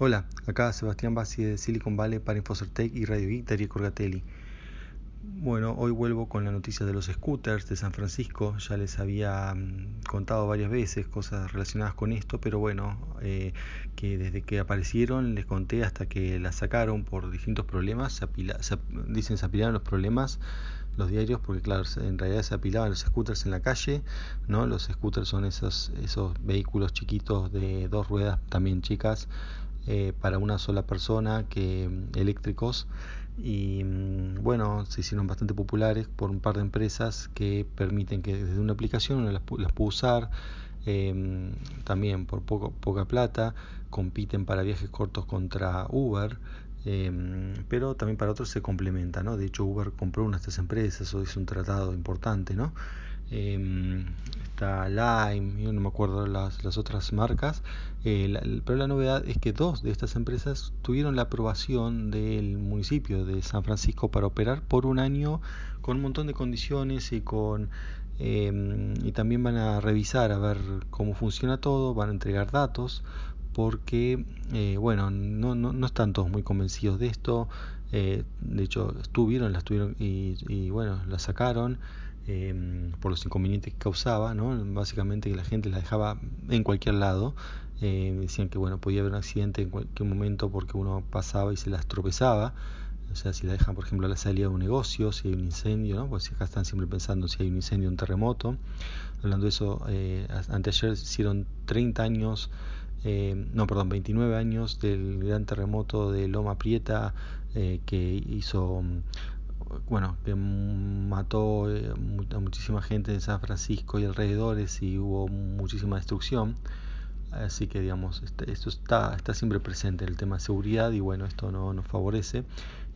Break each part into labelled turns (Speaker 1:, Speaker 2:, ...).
Speaker 1: Hola, acá Sebastián Bassi de Silicon Valley para Infocertec y Radio Darío Corgatelli. Bueno, hoy vuelvo con la noticia de los scooters de San Francisco. Ya les había mm, contado varias veces cosas relacionadas con esto, pero bueno, eh, que desde que aparecieron les conté hasta que las sacaron por distintos problemas. Se apila, se, dicen se apilaron los problemas los diarios porque claro en realidad se apilaban los scooters en la calle no los scooters son esos esos vehículos chiquitos de dos ruedas también chicas eh, para una sola persona que mm, eléctricos y mm, bueno se hicieron bastante populares por un par de empresas que permiten que desde una aplicación uno las, las pueda usar eh, también por poco, poca plata compiten para viajes cortos contra Uber eh, pero también para otros se complementa ¿no? de hecho Uber compró una de estas empresas o hizo un tratado importante ¿no? Eh, está Lime, yo no me acuerdo las, las otras marcas, eh, pero la novedad es que dos de estas empresas tuvieron la aprobación del municipio de San Francisco para operar por un año con un montón de condiciones y con eh, y también van a revisar a ver cómo funciona todo, van a entregar datos porque eh, bueno no, no, no, están todos muy convencidos de esto. Eh, de hecho estuvieron las tuvieron y, y bueno las sacaron eh, por los inconvenientes que causaba, ¿no? básicamente que la gente la dejaba en cualquier lado, eh, decían que bueno podía haber un accidente en cualquier momento porque uno pasaba y se las tropezaba, o sea si la dejan por ejemplo a la salida de un negocio, si hay un incendio, ¿no? pues acá están siempre pensando si hay un incendio, un terremoto, hablando de eso, eh, anteayer hicieron 30 años, eh, no perdón, 29 años del gran terremoto de Loma Prieta eh, que hizo bueno, que mató eh, a muchísima gente en San Francisco y alrededores y hubo muchísima destrucción. Así que, digamos, este, esto está, está siempre presente, el tema de seguridad, y bueno, esto no nos favorece.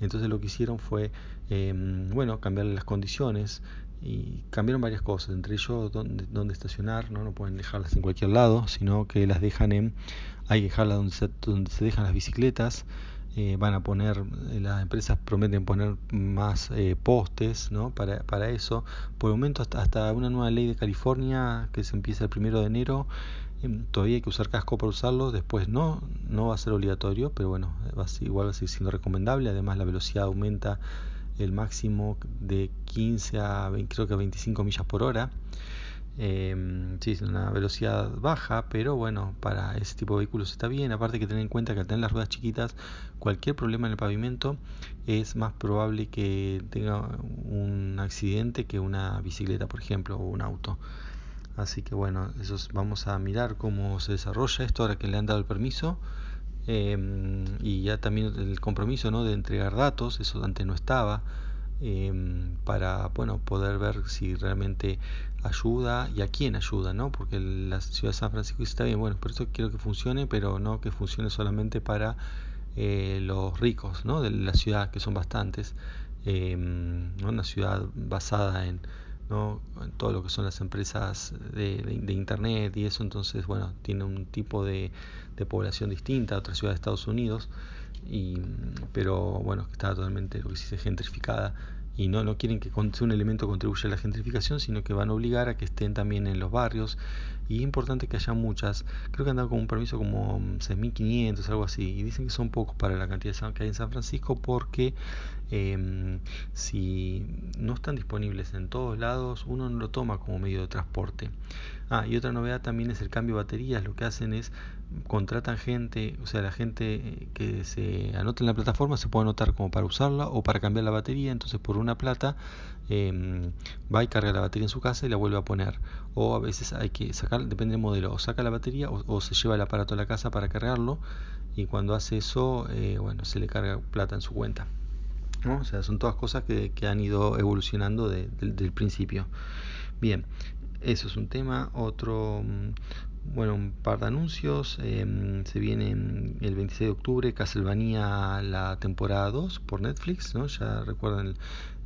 Speaker 1: Entonces lo que hicieron fue, eh, bueno, cambiar las condiciones y cambiaron varias cosas, entre ellos dónde, dónde estacionar, ¿no? no pueden dejarlas en cualquier lado, sino que las dejan en, hay que dejarlas donde se, donde se dejan las bicicletas, eh, van a poner, eh, las empresas prometen poner más eh, postes ¿no? para, para eso. Por el momento hasta, hasta una nueva ley de California que se empieza el primero de enero, eh, todavía hay que usar casco para usarlo, después no, no va a ser obligatorio, pero bueno, va a igual va a seguir siendo recomendable, además la velocidad aumenta el máximo de 15 a 20, creo que a 25 millas por hora. Eh, sí, es una velocidad baja, pero bueno, para ese tipo de vehículos está bien. Aparte que tener en cuenta que al tener las ruedas chiquitas, cualquier problema en el pavimento es más probable que tenga un accidente que una bicicleta, por ejemplo, o un auto. Así que bueno, eso es, vamos a mirar cómo se desarrolla esto ahora que le han dado el permiso. Eh, y ya también el compromiso ¿no? de entregar datos, eso antes no estaba eh, para bueno, poder ver si realmente ayuda y a quién ayuda, ¿no? Porque la ciudad de San Francisco está bien, bueno, por eso quiero que funcione, pero no que funcione solamente para eh, los ricos, ¿no? De la ciudad, que son bastantes, eh, ¿no? Una ciudad basada en, ¿no? en todo lo que son las empresas de, de, internet y eso, entonces, bueno, tiene un tipo de, de población distinta a otras ciudades de Estados Unidos y, pero bueno, está totalmente lo que se dice gentrificada. Y no, no quieren que un elemento contribuya a la gentrificación, sino que van a obligar a que estén también en los barrios. Y es importante que haya muchas, creo que han dado con un permiso como 6.500, algo así, y dicen que son pocos para la cantidad que hay en San Francisco porque eh, si no están disponibles en todos lados, uno no lo toma como medio de transporte. Ah, y otra novedad también es el cambio de baterías, lo que hacen es contratan gente, o sea, la gente que se anota en la plataforma se puede anotar como para usarla o para cambiar la batería, entonces por una plata eh, va y carga la batería en su casa y la vuelve a poner. O a veces hay que sacar, depende del modelo, o saca la batería o, o se lleva el aparato a la casa para cargarlo y cuando hace eso, eh, bueno, se le carga plata en su cuenta. ¿No? O sea, son todas cosas que, que han ido evolucionando de, de, del principio. Bien, eso es un tema. Otro, bueno, un par de anuncios. Eh, se viene el 26 de octubre Castlevania la temporada 2 por Netflix, ¿no? Ya recuerdan,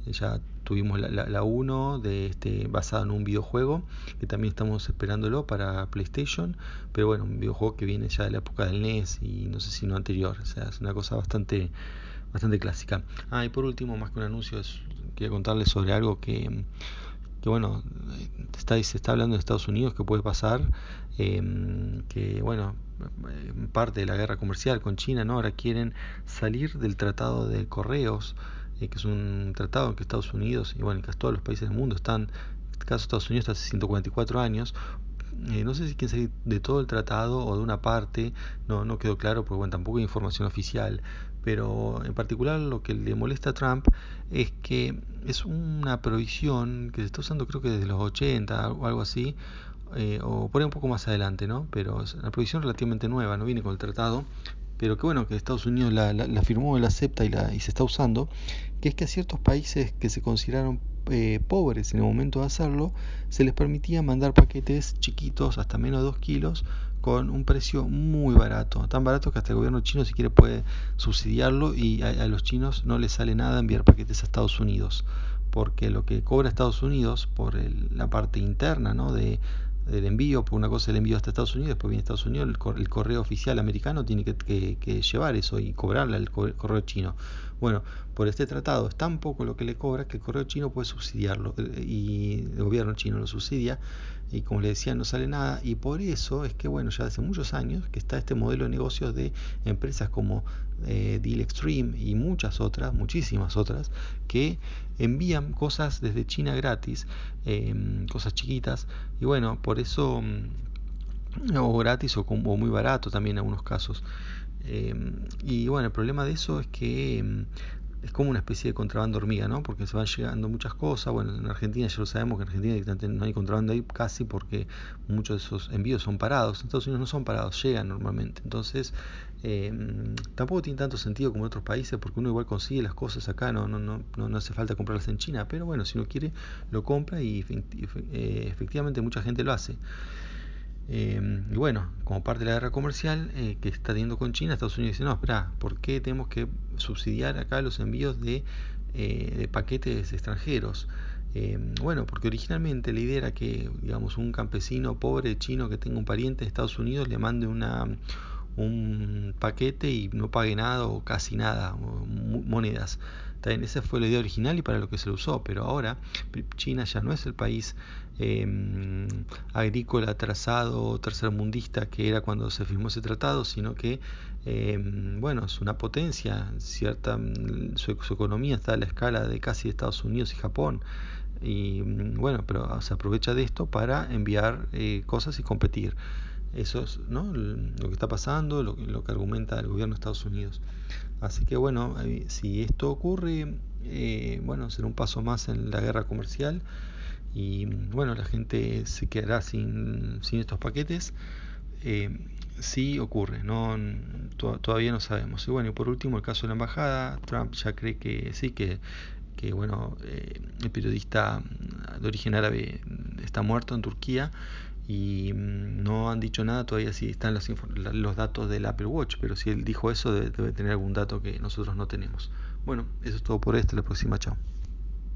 Speaker 1: ya tuvimos la 1 de este, basada en un videojuego que también estamos esperándolo para PlayStation, pero bueno, un videojuego que viene ya de la época del NES y no sé si no anterior, o sea, es una cosa bastante bastante clásica. Ah, y por último, más que un anuncio, es, contarles sobre algo que que bueno, está, se está hablando de Estados Unidos que puede pasar, eh, que bueno, parte de la guerra comercial con China, ¿no? Ahora quieren salir del tratado de correos, que es un tratado en que Estados Unidos y bueno, casi todos los países del mundo están, en este caso Estados Unidos hace 144 años, eh, no sé si quieren salir de todo el tratado o de una parte, no, no quedó claro porque bueno, tampoco hay información oficial, pero en particular lo que le molesta a Trump es que es una provisión que se está usando creo que desde los 80 o algo así, eh, o por ahí un poco más adelante, ¿no? Pero es una provisión relativamente nueva, no viene con el tratado, pero que bueno, que Estados Unidos la, la, la firmó, la acepta y, la, y se está usando, que es que a ciertos países que se consideraron eh, pobres en el momento de hacerlo, se les permitía mandar paquetes chiquitos, hasta menos de 2 kilos, con un precio muy barato, tan barato que hasta el gobierno chino si quiere puede subsidiarlo y a, los chinos no les sale nada enviar paquetes a Estados Unidos, porque lo que cobra Estados Unidos por el, la parte interna ¿no? de, del envío, por una cosa el envío hasta Estados Unidos, después viene Estados Unidos, el, cor el correo oficial americano tiene que, llevar eso y cobrarle al correo chino. Bueno, por este tratado es tan poco lo que le cobra que el correo chino puede subsidiarlo y el gobierno chino lo subsidia y como le decía no sale nada y por eso es que bueno ya hace muchos años que está este modelo de negocios de empresas como eh, Deal Extreme y muchas otras, muchísimas otras que envían cosas desde China gratis, eh, cosas chiquitas y bueno por eso mm, o gratis o, o muy barato también en algunos casos. Eh, y bueno, el problema de eso es que eh, es como una especie de contrabando hormiga, ¿no? Porque se van llegando muchas cosas. Bueno, en Argentina ya lo sabemos que en Argentina no hay contrabando ahí casi porque muchos de esos envíos son parados. En Estados Unidos no son parados, llegan normalmente. Entonces, eh, tampoco tiene tanto sentido como en otros países porque uno igual consigue las cosas acá, no, no, no, no hace falta comprarlas en China. Pero bueno, si uno quiere, lo compra y eh, efectivamente mucha gente lo hace. Eh, y bueno, como parte de la guerra comercial eh, que está teniendo con China, Estados Unidos dice, no, espera, ¿por qué tenemos que subsidiar acá los envíos de, eh, de paquetes extranjeros? Eh, bueno, porque originalmente la idea era que, digamos, un campesino pobre chino que tenga un pariente en Estados Unidos le mande una, un paquete y no pague nada o casi nada, monedas. Esa fue la idea original y para lo que se lo usó, pero ahora China ya no es el país eh, agrícola atrasado tercermundista que era cuando se firmó ese tratado, sino que eh, bueno, es una potencia, cierta su, su, economía está a la escala de casi Estados Unidos y Japón. Y bueno, pero se aprovecha de esto para enviar eh, cosas y competir. Eso es ¿no? lo que está pasando, lo, lo, que argumenta el gobierno de Estados Unidos. Así que bueno, si esto ocurre, eh, bueno, será un paso más en la guerra comercial y bueno, la gente se quedará sin, estos paquetes. Eh, sí ocurre, no, to todavía no sabemos. Y bueno, y por último, el caso de la embajada, Trump ya cree que sí, que, que bueno, eh, el periodista de origen árabe está muerto en Turquía y no han dicho nada todavía si están los, los datos del Apple Watch, pero si él dijo eso debe, debe tener algún dato que nosotros no tenemos. Bueno, eso es todo por esto, la próxima, chao.